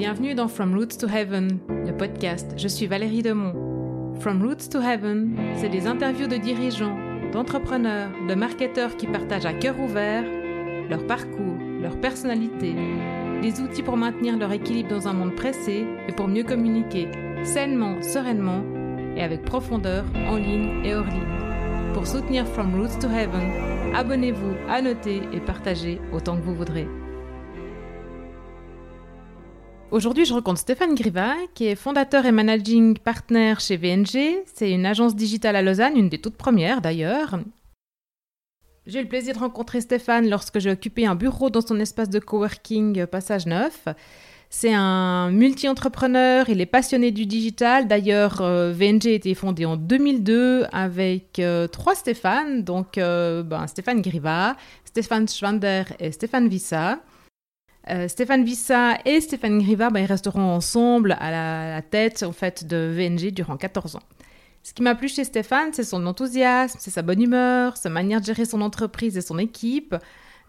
Bienvenue dans From Roots to Heaven, le podcast. Je suis Valérie Demont. From Roots to Heaven, c'est des interviews de dirigeants, d'entrepreneurs, de marketeurs qui partagent à cœur ouvert leur parcours, leur personnalité, les outils pour maintenir leur équilibre dans un monde pressé et pour mieux communiquer sainement, sereinement et avec profondeur en ligne et hors ligne. Pour soutenir From Roots to Heaven, abonnez-vous, annotez et partagez autant que vous voudrez. Aujourd'hui, je rencontre Stéphane Griva, qui est fondateur et managing partner chez VNG. C'est une agence digitale à Lausanne, une des toutes premières d'ailleurs. J'ai eu le plaisir de rencontrer Stéphane lorsque j'ai occupé un bureau dans son espace de coworking Passage Neuf. C'est un multi-entrepreneur, il est passionné du digital. D'ailleurs, euh, VNG a été fondé en 2002 avec euh, trois Stéphane, donc euh, ben, Stéphane Griva, Stéphane Schwander et Stéphane Vissa. Euh, Stéphane Vissa et Stéphane Griva, bah, ils resteront ensemble à la, tête en fait de VNG durant 14 ans. Ce qui m'a plu chez Stéphane, c'est son enthousiasme, c'est sa bonne humeur, sa manière de gérer son entreprise et son équipe,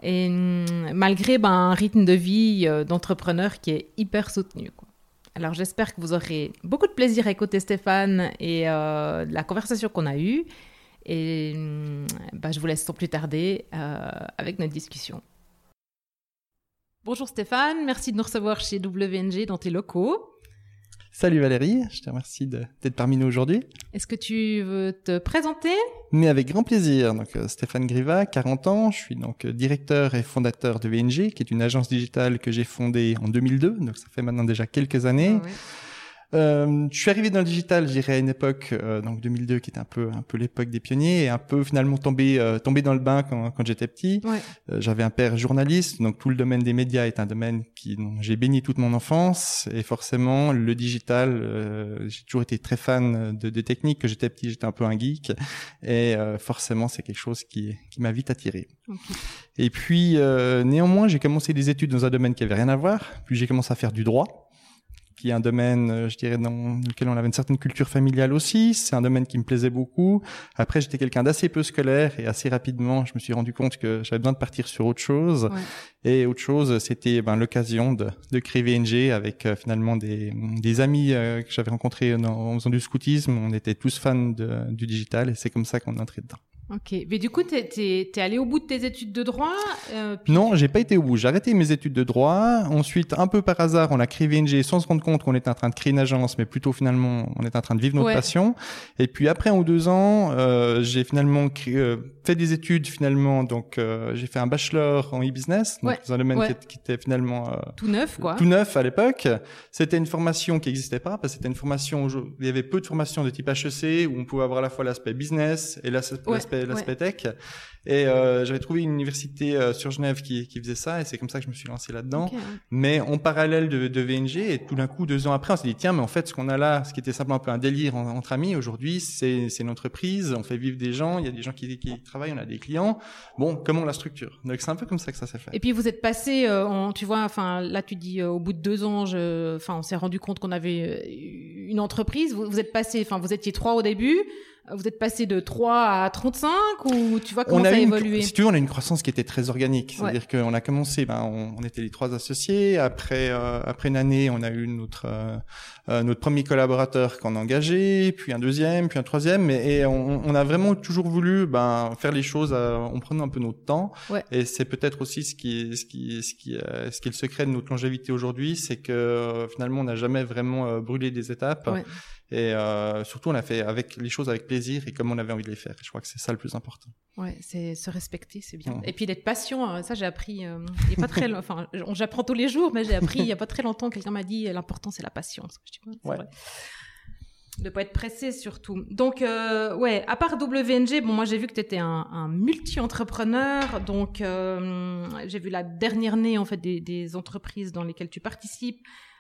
et hum, malgré ben, un rythme de vie euh, d'entrepreneur qui est hyper soutenu. Alors j'espère que vous aurez beaucoup de plaisir à écouter Stéphane et euh, la conversation qu'on a eue. Et bah, je vous laisse sans plus tarder avec notre discussion. Bonjour Stéphane, merci de nous recevoir chez WNG dans tes locaux. Salut Valérie, je te remercie d'être parmi nous aujourd'hui. Est-ce que tu veux te présenter? Mais avec grand plaisir. Donc euh, Stéphane Griva, 40 ans, je suis donc euh, directeur et fondateur de VNG, qui est une agence digitale que j'ai fondée en 2002, donc ça fait maintenant déjà quelques années. Ah euh, je suis arrivé dans le digital, je dirais à une époque, euh, donc 2002, qui était un peu un peu l'époque des pionniers, et un peu finalement tombé euh, tombé dans le bain quand, quand j'étais petit. Ouais. Euh, j'avais un père journaliste, donc tout le domaine des médias est un domaine qui j'ai béni toute mon enfance, et forcément le digital, euh, j'ai toujours été très fan de, de techniques. Que j'étais petit, j'étais un peu un geek, et forcément c'est quelque chose qui qui m'a vite attiré. Okay. Et puis néanmoins, j'ai commencé des études dans un domaine qui avait rien à voir, puis j'ai commencé à faire du droit qui est un domaine, euh, je dirais, dans lequel on avait une certaine culture familiale aussi. C'est un domaine qui me plaisait beaucoup. Après, j'étais quelqu'un d'assez peu scolaire et assez rapidement, je me suis rendu compte que j'avais besoin de partir sur autre chose. Ouais. Et autre chose, c'était ben, l'occasion de, de créer VNG avec euh, finalement des, des amis euh, que j'avais rencontrés en faisant du scoutisme. On était tous fans de, du digital et c'est comme ça qu'on est entré dedans. Ok, mais du coup, t'es es, allé au bout de tes études de droit euh, puis... Non, j'ai pas été au bout. J'ai arrêté mes études de droit. Ensuite, un peu par hasard, on a créé VNG sans se rendre compte qu'on était en train de créer une agence, mais plutôt finalement, on était en train de vivre notre ouais. passion. Et puis après, en deux ans, euh, j'ai finalement créé, euh, fait des études finalement. Donc, euh, j'ai fait un bachelor en e-business, donc ouais. dans un domaine ouais. qui, qui, était finalement euh, tout neuf, quoi. Tout neuf à l'époque. C'était une formation qui n'existait pas parce que c'était une formation où il y avait peu de formations de type HEC où on pouvait avoir à la fois l'aspect business et l'aspect l'aspect tech. Et euh, j'avais trouvé une université euh, sur Genève qui, qui faisait ça, et c'est comme ça que je me suis lancé là-dedans. Okay. Mais en parallèle de, de, VNG, et tout d'un coup, deux ans après, on s'est dit tiens, mais en fait, ce qu'on a là, ce qui était simplement un peu un délire en, entre amis, aujourd'hui, c'est une entreprise, on fait vivre des gens, il y a des gens qui, qui travaillent, on a des clients. Bon, comment on la structure? Donc c'est un peu comme ça que ça s'est fait. Et puis vous êtes passé, euh, en, tu vois, enfin là tu dis euh, au bout de deux ans, je, enfin on s'est rendu compte qu'on avait euh, une entreprise. Vous, vous êtes passé, enfin vous étiez trois au début. Vous êtes passé de 3 à 35 ou tu vois comment on a ça a évolué une, Si tu veux, on a une croissance qui était très organique. C'est-à-dire ouais. qu'on a commencé, ben, on, on, était les trois associés. Après, euh, après une année, on a eu notre euh, notre premier collaborateur qu'on a engagé, puis un deuxième, puis un troisième. Et, et on, on, a vraiment toujours voulu ben, faire les choses euh, en prenant un peu notre temps. Ouais. Et c'est peut-être aussi ce qui, ce qui, ce qui, euh, ce qui est le secret de notre longévité aujourd'hui, c'est que finalement, on n'a jamais vraiment brûlé des étapes. Ouais. Et euh, surtout, on a fait avec les choses avec plaisir et comme on avait envie de les faire. Je crois que c'est ça le plus important. Ouais, c'est se respecter, c'est bien. Et puis d'être patient, ça j'ai appris. Euh, il y a pas très, enfin, j'apprends tous les jours, mais j'ai appris il y a pas très longtemps. Quelqu'un m'a dit l'important c'est la patience. Je dis, ouais. Vrai. De pas être pressé surtout. Donc euh, ouais, à part WNG, bon moi j'ai vu que tu étais un, un multi-entrepreneur, donc euh, j'ai vu la dernière née en fait des, des entreprises dans lesquelles tu participes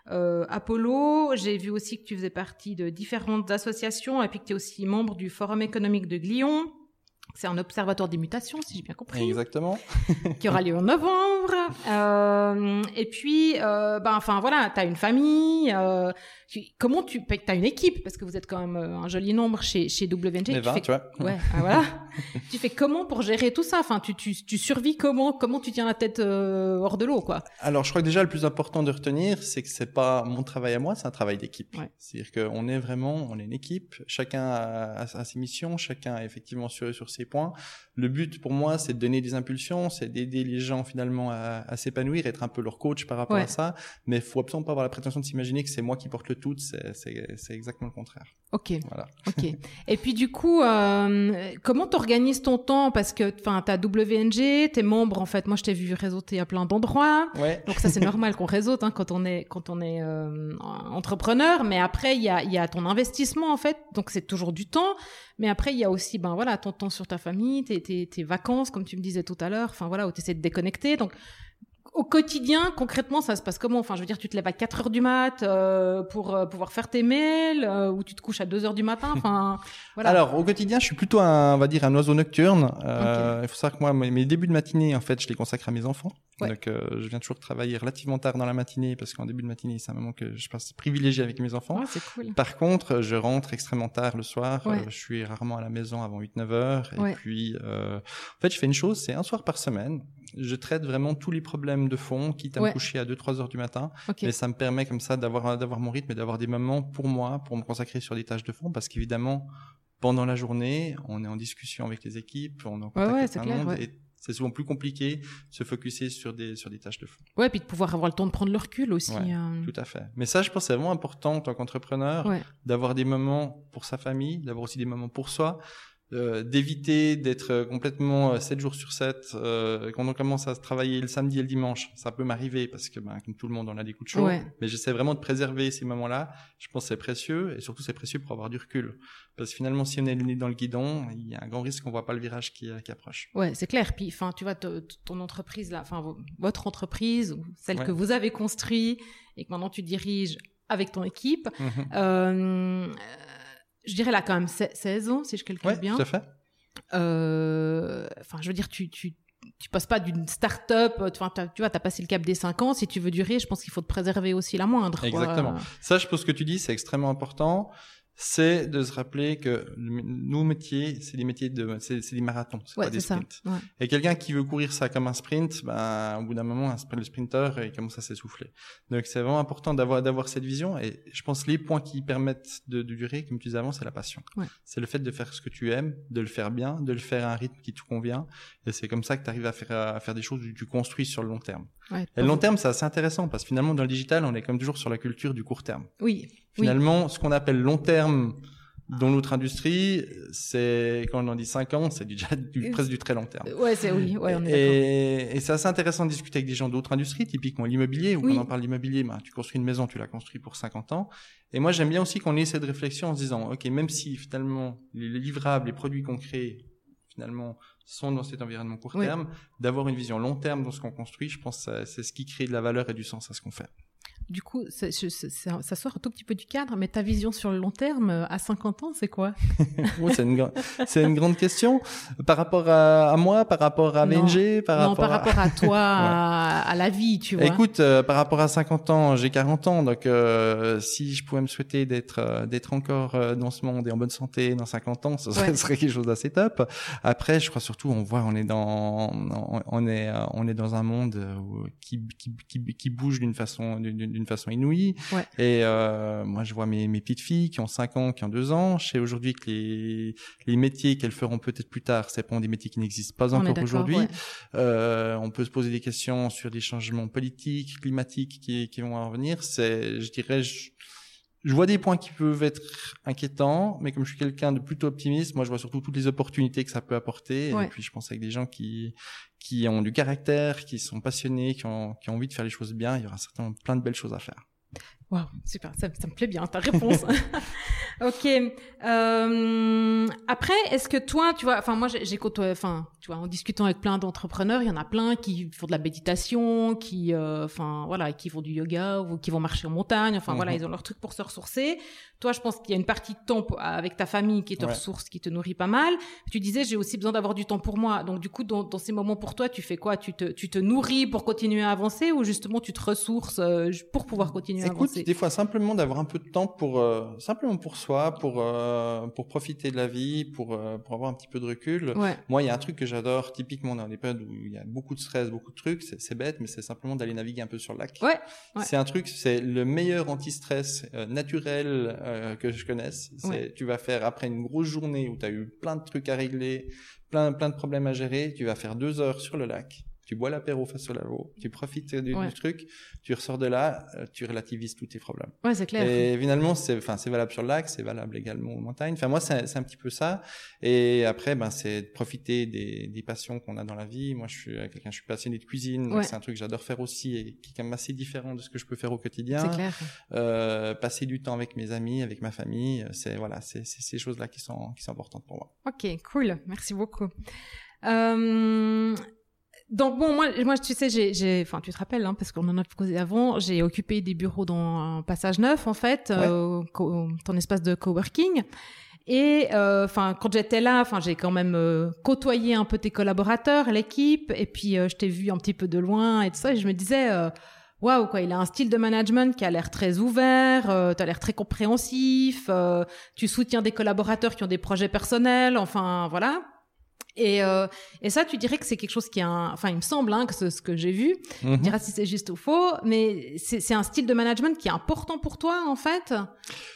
euh, Apollo. J'ai vu aussi que tu faisais partie de différentes associations et puis que tu es aussi membre du Forum économique de Glion. C'est un observatoire des mutations, si j'ai bien compris. Exactement. qui aura lieu en novembre. Euh, et puis, euh, ben, enfin voilà, tu as une famille. Euh, comment tu as une équipe parce que vous êtes quand même un joli nombre chez chez WNG. Les 20, tu, fais... tu vois. Ouais, ah, voilà. tu fais comment pour gérer tout ça? Enfin, tu, tu, tu survis comment? Comment tu tiens la tête euh, hors de l'eau, quoi? Alors, je crois que déjà le plus important de retenir, c'est que c'est pas mon travail à moi, c'est un travail d'équipe. C'est-à-dire qu'on est vraiment, on est une équipe. Chacun a, a, ses missions, chacun est effectivement sur sur ses points. Le but pour moi, c'est de donner des impulsions, c'est d'aider les gens finalement à, à s'épanouir, être un peu leur coach par rapport à ça. Mais il faut absolument pas avoir la prétention de s'imaginer que c'est moi qui porte le tout. C'est exactement le contraire. Ok. Voilà. Ok. Et puis du coup, euh, comment t'organises ton temps Parce que, enfin, t'as WNG, t'es membre en fait. Moi, je t'ai vu réseauter à plein d'endroits. Ouais. Donc ça, c'est normal qu'on réseaute hein, quand on est quand on est euh, entrepreneur. Mais après, il y a il y a ton investissement en fait. Donc c'est toujours du temps. Mais après, il y a aussi, ben voilà, ton temps sur ta famille, tes, tes, tes vacances, comme tu me disais tout à l'heure. Enfin voilà, où tu essaies de déconnecter. Donc au quotidien, concrètement, ça se passe comment? Enfin, je veux dire, tu te lèves à 4 heures du mat euh, pour euh, pouvoir faire tes mails, euh, ou tu te couches à 2 heures du matin. Enfin, voilà. Alors, au quotidien, je suis plutôt un, on va dire, un oiseau nocturne. Il faut savoir que moi, mes débuts de matinée, en fait, je les consacre à mes enfants. Donc, je viens toujours travailler relativement tard dans la matinée parce qu'en début de matinée, c'est un moment que je passe privilégié avec mes enfants. c'est cool. Par contre, je rentre extrêmement tard le soir. je suis rarement à la maison avant 8-9 heures. Et puis, en fait, je fais une chose, c'est un soir par semaine je traite vraiment tous les problèmes de fond, quitte à me coucher à 2-3 heures du matin. Mais ça me permet comme ça d'avoir d'avoir mon rythme et d'avoir des moments pour moi, pour me consacrer sur des tâches de fond, parce qu'évidemment, pendant la journée, on est en discussion avec les équipes, on est en contact avec monde, et c'est souvent plus compliqué de se focuser sur des sur des tâches de fond. Ouais, puis de pouvoir avoir le temps de prendre le recul aussi. Euh. Tout à fait. Mais ça, je pense, c'est vraiment important en tant qu'entrepreneur d'avoir des moments pour sa famille, d'avoir aussi des moments pour soi. Euh, d'éviter d'être complètement 7 euh, jours sur 7 euh, quand on commence à travailler le samedi et le dimanche. Ça peut m'arriver parce que ben, comme tout le monde on a des coups de chaud. Mais j'essaie vraiment de préserver ces moments là je pense que c'est précieux et surtout c'est précieux pour avoir du recul. Parce que finalement si on est le nez dans le guidon il y a un grand risque qu'on voit pas le virage qui, qui approche. Ouais c'est clair. Puis enfin tu vois ton entreprise là enfin votre entreprise celle que vous avez construite et que maintenant tu diriges avec ton équipe mmh je dirais là quand même 16 ans, si je calcule bien. tout à fait. Euh, enfin, je veux dire, tu, tu, tu passes pas d'une start-up, enfin, tu vois, tu as passé le cap des 5 ans. Si tu veux durer, je pense qu'il faut te préserver aussi la moindre. Exactement. Ça, je pense que tu dis, c'est extrêmement important c'est de se rappeler que nos métiers, c'est des métiers de, c'est, des marathons, c'est pas des sprints. Et quelqu'un qui veut courir ça comme un sprint, ben, au bout d'un moment, un sprint, le sprinter, il commence à s'essouffler. Donc, c'est vraiment important d'avoir, d'avoir cette vision. Et je pense les points qui permettent de, durer, comme tu disais avant, c'est la passion. C'est le fait de faire ce que tu aimes, de le faire bien, de le faire à un rythme qui te convient. Et c'est comme ça que tu arrives à faire, à faire des choses que tu construis sur le long terme. Et le long terme, c'est assez intéressant parce que finalement, dans le digital, on est comme toujours sur la culture du court terme. Oui. Finalement, ce qu'on appelle long terme dans notre industrie, c'est quand on en dit 5 ans, c'est déjà du, presque du très long terme. Ouais, c'est oui, ouais, on est Et, et c'est assez intéressant de discuter avec des gens d'autres industries, typiquement l'immobilier, où quand on parle d'immobilier, ben, tu construis une maison, tu la construis pour 50 ans. Et moi, j'aime bien aussi qu'on ait cette réflexion en se disant, ok, même si finalement les livrables, les produits qu'on crée, finalement, sont dans cet environnement court terme, d'avoir une vision long terme dans ce qu'on construit, je pense que c'est ce qui crée de la valeur et du sens à ce qu'on fait du coup, ça, ça, sort un tout petit peu du cadre, mais ta vision sur le long terme, euh, à 50 ans, c'est quoi? C'est une, une, grande question. Par rapport à, moi, par rapport à VNG, par rapport par rapport à toi, à, la vie, tu vois. Écoute, euh, par rapport à 50 ans, j'ai 40 ans, donc euh, si je pouvais me souhaiter d'être d'être encore dans ce monde et en bonne santé dans 50 ans, ce serait, quelque chose d'assez top. Après, je crois surtout, on voit, on est dans, on, est, on est dans un monde qui, qui, qui, qui bouge d'une façon, d'une d'une façon inouïe. Et euh, moi, je vois mes, mes petites filles qui ont 5 ans, qui ont 2 ans. Je sais aujourd'hui que les, les métiers qu'elles feront peut-être plus tard, c'est pas des métiers qui n'existent pas encore aujourd'hui. Euh, on peut se poser des questions sur des changements politiques, climatiques qui, qui vont en venir. C'est, je dirais, je, je vois des points qui peuvent être inquiétants, mais comme je suis quelqu'un de plutôt optimiste, moi je vois surtout toutes les opportunités que ça peut apporter. Et puis je pense avec des gens qui qui ont du caractère, qui sont passionnés, qui ont, qui ont envie de faire les choses bien, il y aura certainement plein de belles choses à faire. Waouh, super, ça, ça, me plaît bien ta réponse. ok. Euh, après, est-ce que toi, tu vois, enfin moi j'ai côtoyé, enfin tu vois, en discutant avec plein d'entrepreneurs, il y en a plein qui font de la méditation, qui, euh, enfin voilà, qui font du yoga ou qui vont marcher en montagne. Enfin voilà, mhm. ils ont leur truc pour se ressourcer. Toi, je pense qu'il y a une partie de temps avec ta famille qui te ressource, qui te nourrit pas mal. Tu disais, j'ai aussi besoin d'avoir du temps pour moi. Donc du coup, dans, dans, ces moments pour toi, tu fais quoi? Tu te, tu te nourris pour continuer à avancer ou justement tu te ressources euh, pour pouvoir continuer à avancer? Des fois simplement d'avoir un peu de temps pour euh, simplement pour soi, pour euh, pour profiter de la vie, pour euh, pour avoir un petit peu de recul. Moi, il y a un truc que j'adore typiquement dans les périodes où il y a beaucoup de stress, beaucoup de trucs. C'est bête, mais c'est simplement d'aller naviguer un peu sur le lac. Ouais. C'est un truc, c'est le meilleur anti-stress naturel que je connaisse. C'est tu vas faire après une grosse journée où tu as eu plein de trucs à régler, plein plein de problèmes à gérer, tu vas faire deux heures sur le lac tu bois l'apéro face au lavo, tu profites du, truc, tu ressors de là, euh, tu relativises tous tes problèmes. Ouais, c'est clair. Et finalement, c'est, enfin, c'est valable sur le lac, c'est valable également aux montagnes. Enfin, moi, c'est, un petit peu ça. Et après, ben, c'est de profiter des, des passions qu'on a dans la vie. Moi, je suis quelqu'un, je suis passionné de cuisine, c'est un truc que j'adore faire aussi et qui est quand même assez différent de ce que je peux faire au quotidien. C'est clair. Euh, passer du temps avec mes amis, avec ma famille, c'est voilà, c'est ces choses-là qui sont qui sont importantes pour moi. Ok, cool, merci beaucoup. Euh, donc bon, moi, moi, tu sais, j'ai, enfin, tu te rappelles, hein, parce qu'on en a causé avant, j'ai occupé des bureaux dans un passage neuf, en fait, euh, ton espace de coworking. Et euh, enfin, quand j'étais là, enfin, j'ai quand même euh, côtoyé un peu tes collaborateurs, l'équipe, et puis je t'ai vu un petit peu de loin et tout ça, et je me disais. Waouh quoi, il a un style de management qui a l'air très ouvert, euh, tu as l'air très compréhensif, tu soutiens des collaborateurs qui ont des projets personnels, enfin voilà. Et, euh, et ça, tu dirais que c'est quelque chose qui est un... Enfin, il me semble hein, que c'est ce que j'ai vu. Tu mhm. diras si c'est juste ou faux, mais c'est un style de management qui est important pour toi, en fait?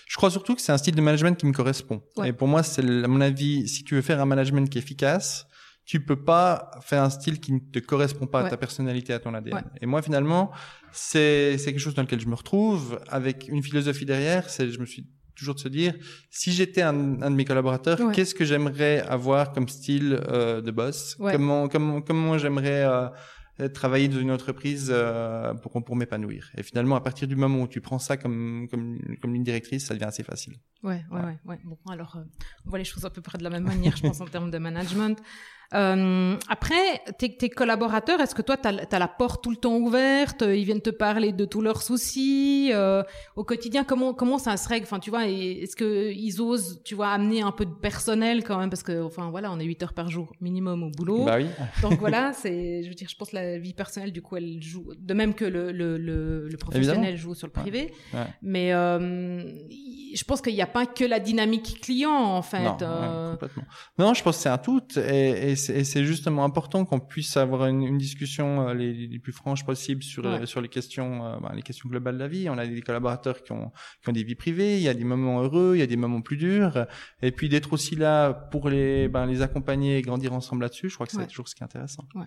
Je crois surtout que c'est un style de management qui me correspond. Et pour moi, c'est à mon avis, si tu veux faire un management qui est efficace, tu peux pas faire un style qui ne te correspond pas à ta personnalité, à ton ADN. Et moi, finalement, c'est quelque chose dans lequel je me retrouve, avec une philosophie derrière. C'est, je me suis toujours de se dire, si j'étais un, un, de mes collaborateurs, qu'est-ce que j'aimerais avoir comme style euh, de boss? Comment comment comment j'aimerais euh, travailler dans une entreprise euh, pour pour m'épanouir? Et finalement, à partir du moment où tu prends ça comme comme comme ligne directrice, ça devient assez facile. Ouais, ouais, ouais. ouais. Bon, alors, euh, on voit les choses à peu près de la même manière, je pense, en termes de management. Euh, après, tes, tes collaborateurs, est-ce que toi, tu as, la porte tout le temps ouverte Ils viennent te parler de tous leurs soucis euh, au quotidien Comment comment ça se règle? Enfin, tu vois, est-ce que ils osent, tu vois, amener un peu de personnel quand même? Parce que, enfin, voilà, on est 8 heures par jour minimum au boulot. Bah oui. Donc voilà, c'est, je veux dire, je pense que la vie personnelle, du coup, elle joue de même que le le, le, professionnel joue sur le privé. Mais euh, je pense qu'il n'y a pas que la dynamique client en fait. Non, euh... complètement. Non, je pense que c'est un tout et, et c'est justement important qu'on puisse avoir une, une discussion euh, les, les, plus franches possibles sur euh, sur les questions euh, ben, les questions globales de la vie. On a des collaborateurs qui ont qui ont des vies privées, il y a des moments heureux, il y a des moments plus durs et puis d'être aussi là pour les ben, les accompagner et grandir ensemble là-dessus, je crois que c'est toujours ce qui est intéressant. Ouais.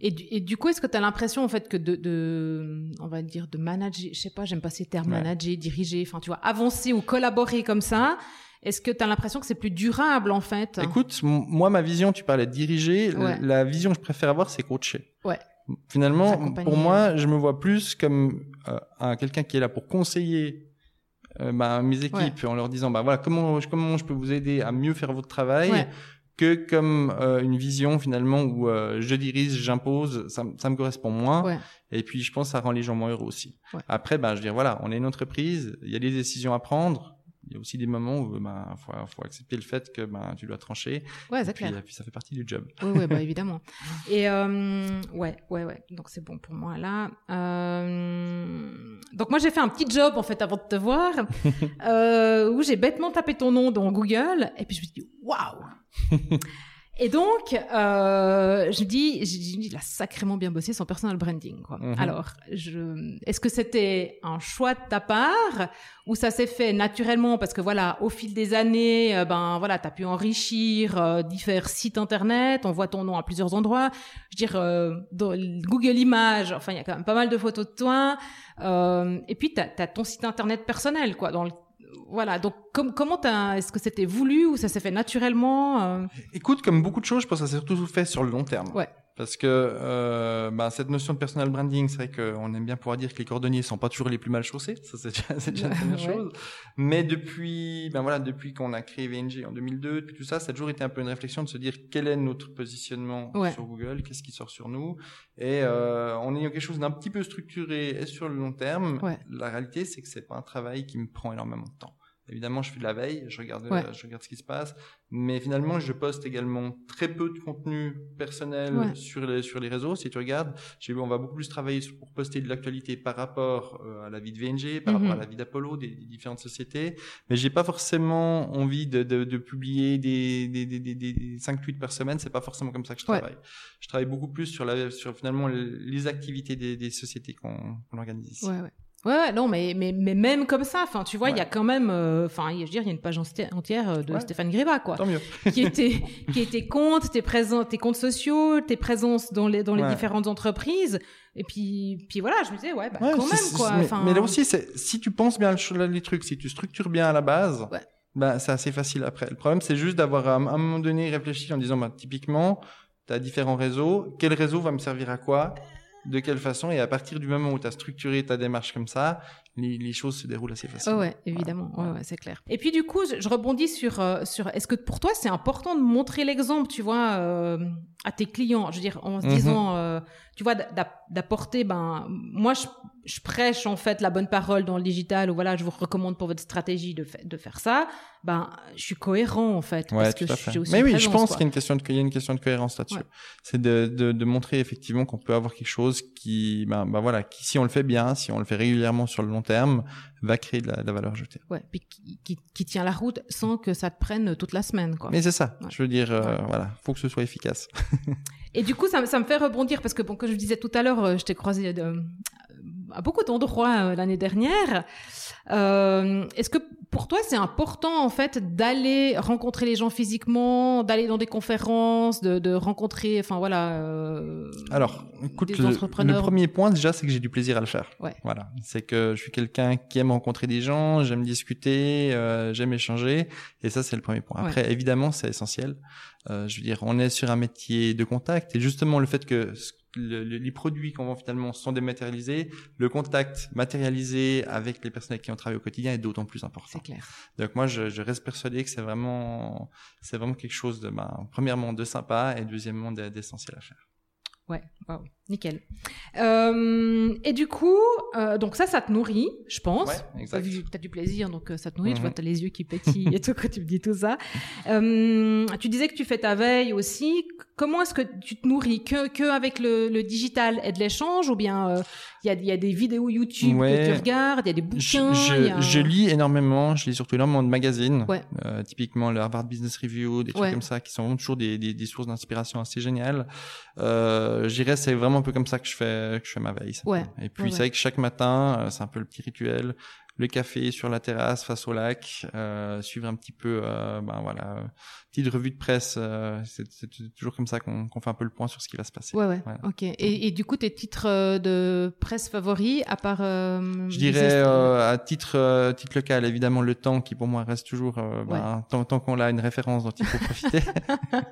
Et, du, et du coup, est-ce que tu as l'impression en fait que de, de on va dire de manager, je sais pas, j'aime pas ces termes manager, diriger, enfin tu vois, avancer ou collaborer comme ça est-ce que tu as l'impression que c'est plus durable en fait? Écoute, moi ma vision, tu parlais de diriger, la vision que je préfère avoir c'est coacher. Ouais. Finalement, pour moi, je me vois plus comme euh, quelqu'un qui est là pour conseiller euh, bah, mes équipes en leur disant bah voilà comment comment je peux vous aider à mieux faire votre travail que comme euh, une vision finalement où euh, je dirige, j'impose, ça, ça me correspond moins. Et puis je pense que ça rend les gens moins heureux aussi. Après, ben je veux dire voilà, on est une entreprise, il y a des décisions à prendre il y a aussi des moments où ben faut, faut accepter le fait que ben tu dois trancher. Ouais, c'est clair. Puis, puis, ça fait partie du job. Oui, ouais, bah évidemment. Et euh, ouais, ouais, ouais. Donc c'est bon pour moi là. Euh, donc moi j'ai fait un petit job en fait avant de te voir, euh, où j'ai bêtement tapé ton nom dans Google et puis je me suis dit waouh. Et donc, euh, je dis, je dis, il a sacrément bien bossé son personal branding. Quoi. Mhm. Alors, je, est-ce que c'était un choix de ta part ou ça s'est fait naturellement parce que voilà, au fil des années, euh, ben voilà, t'as pu enrichir euh, divers sites internet, on voit ton nom à plusieurs endroits. Je veux dire, euh, dans Google Images, enfin, il y a quand même pas mal de photos de toi. Euh, et puis, t'as as ton site internet personnel, quoi, dans le voilà. Donc, comment t'as, est-ce que c'était voulu ou ça s'est fait naturellement euh? Écoute, comme beaucoup de choses, je pense que ça s'est surtout fait sur le long terme. Ouais. Parce que euh, bah, cette notion de personal branding, c'est vrai qu'on aime bien pouvoir dire que les cordonniers sont pas toujours les plus mal chaussés, ça c'est déjà, déjà la première chose. Mais depuis, ben voilà, depuis qu'on a créé VNG en 2002, depuis tout ça, ça a toujours été un peu une réflexion de se dire quel est notre positionnement sur Google, qu'est-ce qui sort sur nous, et euh, en ayant quelque chose d'un petit peu structuré et sur le long terme, la réalité c'est que c'est pas un travail qui me prend énormément de temps. Évidemment, je fais de la veille, je regarde, je regarde ce qui se passe, mais finalement, je poste également très peu de contenu personnel sur les sur les réseaux. Si tu regardes, j'ai on va beaucoup plus travailler pour poster de l'actualité par rapport euh, à la vie de VNG, par rapport à mhm. la vie d'Apollo, des, différentes sociétés, mais j'ai pas forcément envie de, de, de publier des, des, des, des, 5 tweets par semaine. C'est pas forcément comme ça que je travaille. Je travaille beaucoup plus sur la sur finalement les activités des, des sociétés qu'on organise ici. Ouais, ouais. Ouais, non, mais, mais, mais même comme ça, enfin, tu vois, il y a quand même, euh, enfin, je veux dire, il y a une page entière euh, de Stéphane Griva, quoi. Tant mieux. qui était, qui était comptes, tes présents, tes comptes sociaux, tes présences dans les, dans les différentes entreprises. Et puis, puis voilà, je me disais, ouais, bah, quand même, quoi. Mais, mais, là aussi, c'est, si tu penses bien les trucs, si tu structures bien à la base, bah, c'est assez facile après. Le problème, c'est juste d'avoir, à un moment donné, réfléchi en disant, bah, typiquement, tu as différents réseaux. Quel réseau va me servir à quoi? De quelle façon et à partir du moment où tu as structuré ta démarche comme ça, les, choses se déroulent assez facilement. Oh ouais, évidemment, ouais, c'est clair. Et puis du coup, je, rebondis sur euh, sur est-ce que pour toi c'est important de montrer l'exemple, tu vois, euh, à tes clients, je veux dire en se mhm. disant euh, tu vois d'apporter ben moi je, je, prêche en fait la bonne parole dans le digital ou voilà, je vous recommande pour votre stratégie de de faire ça, ben je suis cohérent en fait ouais, parce que je suis aussi Mais oui, je pense qu'il y a une question de il y a une question de cohérence là-dessus. C'est de, de, de montrer effectivement qu'on peut avoir quelque chose qui ben, ben voilà, qui si on le fait bien, si on le fait régulièrement sur le long terme, va créer de la, valeur ajoutée. Ouais, puis qui, qui, tient la route sans que ça te prenne toute la semaine, quoi. Mais c'est ça. Je veux dire, euh, voilà, faut que ce soit efficace. Et du coup, ça, ça, me fait rebondir parce que, bon, comme je disais tout à l'heure, euh, je t'ai croisé de, à beaucoup d'endroits euh, l'année dernière. Euh, Est-ce que pour toi c'est important en fait d'aller rencontrer les gens physiquement, d'aller dans des conférences, de, de rencontrer, enfin voilà. Euh, Alors, écoute, le, le, premier point déjà c'est que j'ai du plaisir à le faire. Ouais. Voilà, c'est que je suis quelqu'un qui aime rencontrer des gens, j'aime discuter, euh, j'aime échanger, et ça c'est le premier point. Après, évidemment, c'est essentiel. Euh, je veux dire, on est sur un métier de contact, et justement le fait que les produits qu'on vend finalement sont dématérialisés, le contact matérialisé avec les personnes avec qui on travaille au quotidien est d'autant plus important. C'est clair. Donc moi, je, je reste persuadé que c'est vraiment, c'est vraiment quelque chose de, ben, premièrement, de sympa et deuxièmement, d'essentiel à faire. Ouais, wow, nickel. Euh, et du coup, euh, donc ça, ça te nourrit, je pense. Ouais, exact. T'as du plaisir, donc euh, ça te nourrit. Je vois, mhm. t'as les yeux qui pétillent et tout quand tu me dis tout ça. Euh, tu disais que tu fais ta veille aussi. Comment est-ce que tu te nourris? Que que avec le, le digital et de l'échange, ou bien il y a, y, a, des vidéos YouTube que tu regardes, il y a des bouquins. Je, je, lis énormément. Je lis surtout énormément de magazines. Ouais. typiquement le Harvard Business Review, des trucs comme ça, qui sont toujours des, des, des sources d'inspiration assez géniales. Euh, j'irais, c'est vraiment un peu comme ça que je fais, que je fais ma veille. Ouais. Et puis c'est vrai que chaque matin, euh, c'est un peu le petit rituel le café sur la terrasse face au lac, euh, suivre un petit peu, euh, ben voilà, petite revue de presse. Euh, c'est toujours comme ça qu'on fait un peu le point sur ce qui va se passer. Ouais, ouais. Ok. Et, et, du coup, tes titres euh, de presse favoris, à part euh, Je dirais à titre titre local, évidemment, le temps qui pour moi reste toujours, ben, tant, tant qu'on a une référence dont il faut profiter.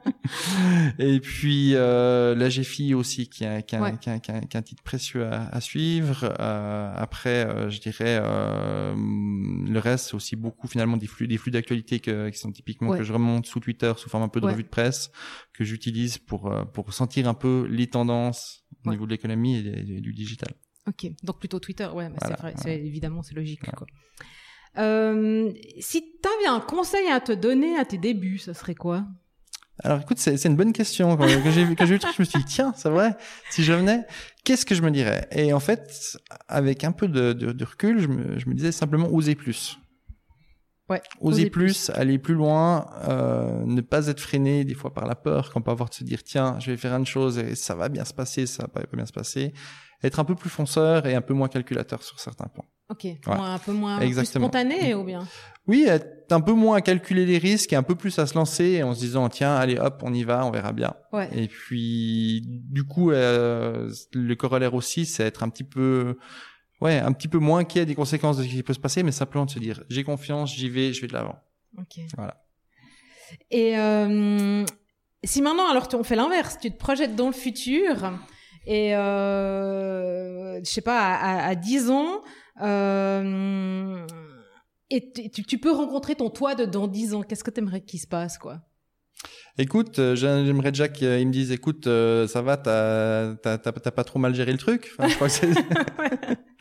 et puis la GFI aussi, qui a, qui a, qui a, qui un titre précieux à, à suivre. après, je dirais euh, le reste, c'est aussi beaucoup finalement des flux, des flux d'actualité qui sont typiquement que je remonte sous Twitter sous forme un peu de revue de presse que j'utilise pour euh, pour sentir un peu les tendances au niveau de l'économie et, du digital. Ok, donc plutôt Twitter, ouais, c'est vrai, évidemment c'est logique. Quoi. Euh, si tu avais un conseil à te donner à tes débuts, ce serait quoi? Alors écoute, c'est une bonne question. Quand, j'ai vu, vu le truc, je me suis dit tiens, c'est vrai. Si je venais, qu'est-ce que je me dirais? Et en fait, avec un peu de, de, de recul, je me, je me, disais simplement oser plus. Ouais. Oser, plus, aller plus loin, euh, ne pas être freiné des fois par la peur, qu'on peut avoir de se dire tiens, je vais faire une chose et ça va bien se passer, ça va pas bien se passer. Être un peu plus fonceur et un peu moins calculateur sur certains points. Ok, un peu moins spontané ou bien? Oui, être un peu moins à calculer les risques et un peu plus à se lancer en se disant tiens, allez hop, on y va, on verra bien. Ouais. Et puis du coup, euh, le corollaire aussi, c'est être un petit peu ouais, un petit peu moins inquiet des conséquences de ce qui peut se passer, mais simplement de se dire j'ai confiance, j'y vais, je vais de l'avant. Ok. Voilà. Et euh, si maintenant, alors on fait l'inverse, tu te projettes dans le futur et euh, je sais pas à, à 10 ans euh, et tu, tu, peux rencontrer ton toi de dans 10 ans. Qu'est-ce que tu aimerais qu'il se passe, quoi? Écoute, euh, j'aimerais déjà qu'ils me disent, écoute, euh, ça va, t'as pas trop mal géré le truc? Enfin, je crois que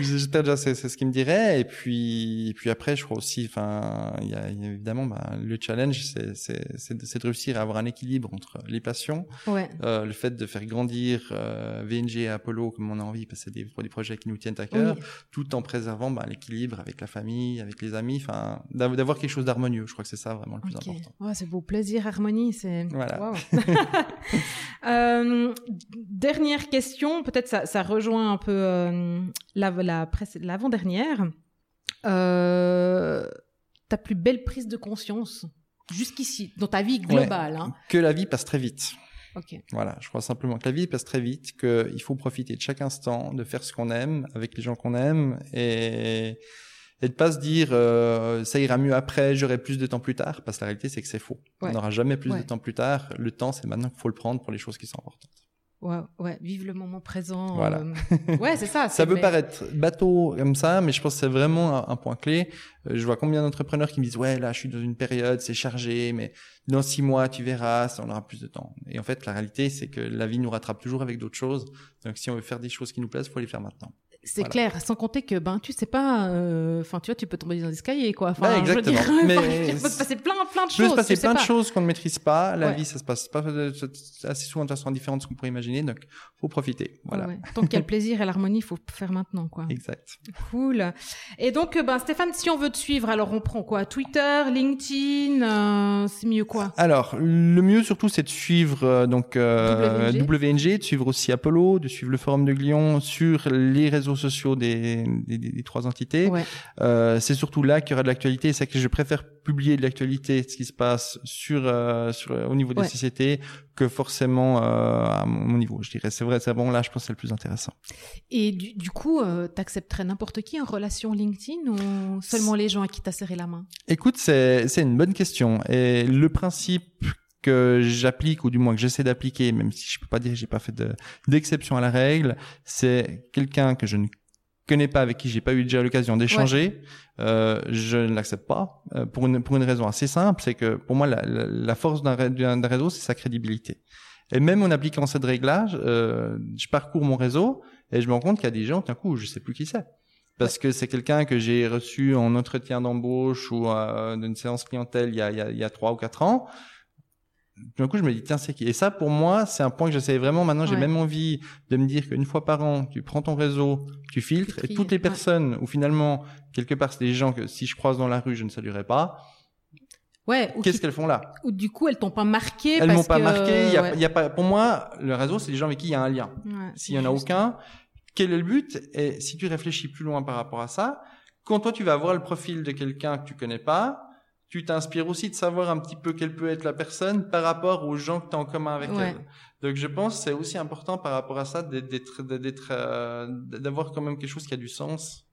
J'espère déjà c'est ce qu'il me dirait et puis et puis après je crois aussi enfin il y a, évidemment bah, le challenge c'est de, de réussir à avoir un équilibre entre les passions, ouais. euh, le fait de faire grandir euh, VNG et Apollo comme on a envie parce que c'est des, des projets qui nous tiennent à cœur, tout en préservant bah, l'équilibre avec la famille, avec les amis, enfin d'avoir quelque chose d'harmonieux. Je crois que c'est ça vraiment le plus important. Ouais, c'est beau plaisir, harmonie, c'est voilà. euh, dernière question, peut-être ça, ça rejoint un peu l'avant-dernière. Euh, ta plus belle prise de conscience jusqu'ici, dans ta vie globale hein. Que la vie passe très vite. Ok. Voilà, je crois simplement que la vie passe très vite, qu'il faut profiter de chaque instant, de faire ce qu'on aime avec les gens qu'on aime et et de pas se dire euh, ça ira mieux après, j'aurai plus de temps plus tard, parce que la réalité c'est que c'est faux. On n'aura jamais plus de temps plus tard. Le temps c'est maintenant qu'il faut le prendre pour les choses qui sont importantes. Ouais, ouais, vive le moment présent. Voilà. Euh, ouais, c'est ça. ça peut paraître bateau comme ça, mais je pense que c'est vraiment un, point clé. Euh, je vois combien d'entrepreneurs qui me disent ouais là je suis dans une période c'est chargé, mais dans six mois tu verras, on aura plus de temps. Et en fait la réalité c'est que la vie nous rattrape toujours avec d'autres choses. Donc si on veut faire des choses qui nous plaisent, faut les faire maintenant. C'est clair, sans compter que ben tu sais pas, euh, enfin tu vois, tu peux tomber dans des escaliers quoi. Enfin, exactement. Je veux dire, mais il peut se passer plein plein de choses. Il peut se passer plein de choses qu'on ne maîtrise pas. La vie, ça se passe pas assez souvent de façon différente de ce qu'on pourrait imaginer, donc faut profiter. Voilà. Ouais. Tant qu'il y a le plaisir et l'harmonie, il faut faire maintenant quoi. Exact. Cool. Et donc ben Stéphane, si on veut te suivre, alors on prend quoi? Twitter, LinkedIn, euh, c'est mieux quoi? Alors le mieux surtout, c'est de suivre euh, donc euh, WNG, de suivre aussi Apollo, de suivre le forum de Glion sur les réseaux sociaux des, des, trois entités. Euh, c'est surtout là qu'il y aura de l'actualité. C'est que je préfère publier de l'actualité, ce qui se passe sur, euh, sur au niveau des sociétés, que forcément euh, à mon niveau. Je dirais, c'est vrai, c'est bon. Là, je pense que c'est le plus intéressant. Et du, du coup, euh, t'accepterais n'importe qui en relation LinkedIn ou seulement les gens à qui t'as serré la main? Écoute, c'est une bonne question. Et le principe que j'applique ou du moins que j'essaie d'appliquer, même si je peux pas dire que j'ai pas fait d'exception à la règle, c'est quelqu'un que je ne connais pas, avec qui j'ai pas eu déjà l'occasion d'échanger, euh, je ne l'accepte pas euh, pour une pour une raison assez simple, c'est que pour moi la, la, force d'un réseau c'est sa crédibilité. Et même en appliquant cette règle-là, euh, je parcours mon réseau et je me rends compte qu'il y a des gens, d'un coup, je sais plus qui c'est. Parce que c'est quelqu'un que j'ai reçu en entretien d'embauche ou euh, d'une séance clientèle il y a, il y a, il y a trois ou quatre ans d'un coup, je me dis, tiens, c'est qui? Et ça, pour moi, c'est un point que j'essaie vraiment. Maintenant, j'ai même envie de me dire qu'une fois par an, tu prends ton réseau, tu filtres, et toutes les personnes où finalement, quelque part, c'est des gens que si je croise dans la rue, je ne saluerai pas. Ouais. Qu'est-ce qu'elles font là? Ou du coup, elles t'ont pas marqué. Elles m'ont pas marqué. Il y, a, y a pas. Pour moi, le réseau, c'est des gens avec qui il y a un lien. S'il y en a aucun, quel est le but? Et si tu réfléchis plus loin par rapport à ça, quand toi tu vas voir le profil de quelqu'un que tu connais pas, tu t'inspires aussi de savoir un petit peu quelle peut être la personne par rapport aux gens que tu as en commun avec elle. Donc je pense que c'est aussi important par rapport à ça d'être d'être euh, d'avoir quand même quelque chose qui a du sens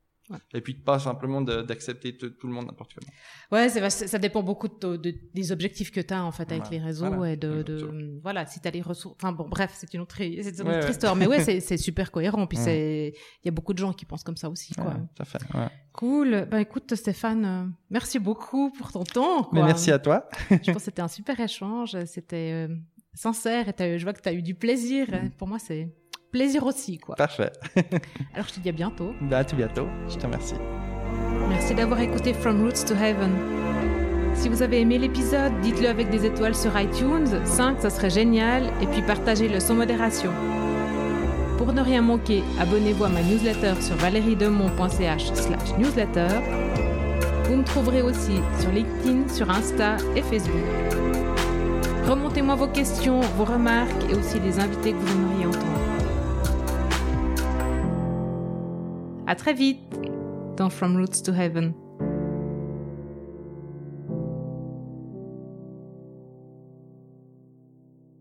et puis pas simplement d'accepter tout le monde n'importe comment. Ouais, ça dépend beaucoup de, des objectifs que tu as en fait avec les réseaux et de, de voilà, si tu as les ressources. Enfin bon, bref, c'est une autre, c'est une autre histoire. Mais ouais, c'est super cohérent. Puis c'est, il y a beaucoup de gens qui pensent comme ça aussi. Quoi. tout à fait. Cool. Ben écoute, Stéphane, euh, merci beaucoup pour ton temps. Quoi. Mais merci à toi. je pense que c'était un super échange. C'était euh, sincère et je vois que tu as eu du plaisir. Pour moi, c'est plaisir aussi, quoi. Parfait. Alors je te dis à bientôt. Bah, à tout bientôt. Je te remercie. Merci d'avoir écouté From Roots to Heaven. Si vous avez aimé l'épisode, dites-le avec des étoiles sur iTunes, 5 ça serait génial, et puis partagez-le sans modération. Pour ne rien manquer, abonnez-vous à ma newsletter sur valeriedemont.ch slash newsletter. Vous me trouverez aussi sur LinkedIn, sur Insta et Facebook. Remontez-moi vos questions, vos remarques et aussi les invités que vous aimeriez entendre. À très vite dans From Roots to Heaven.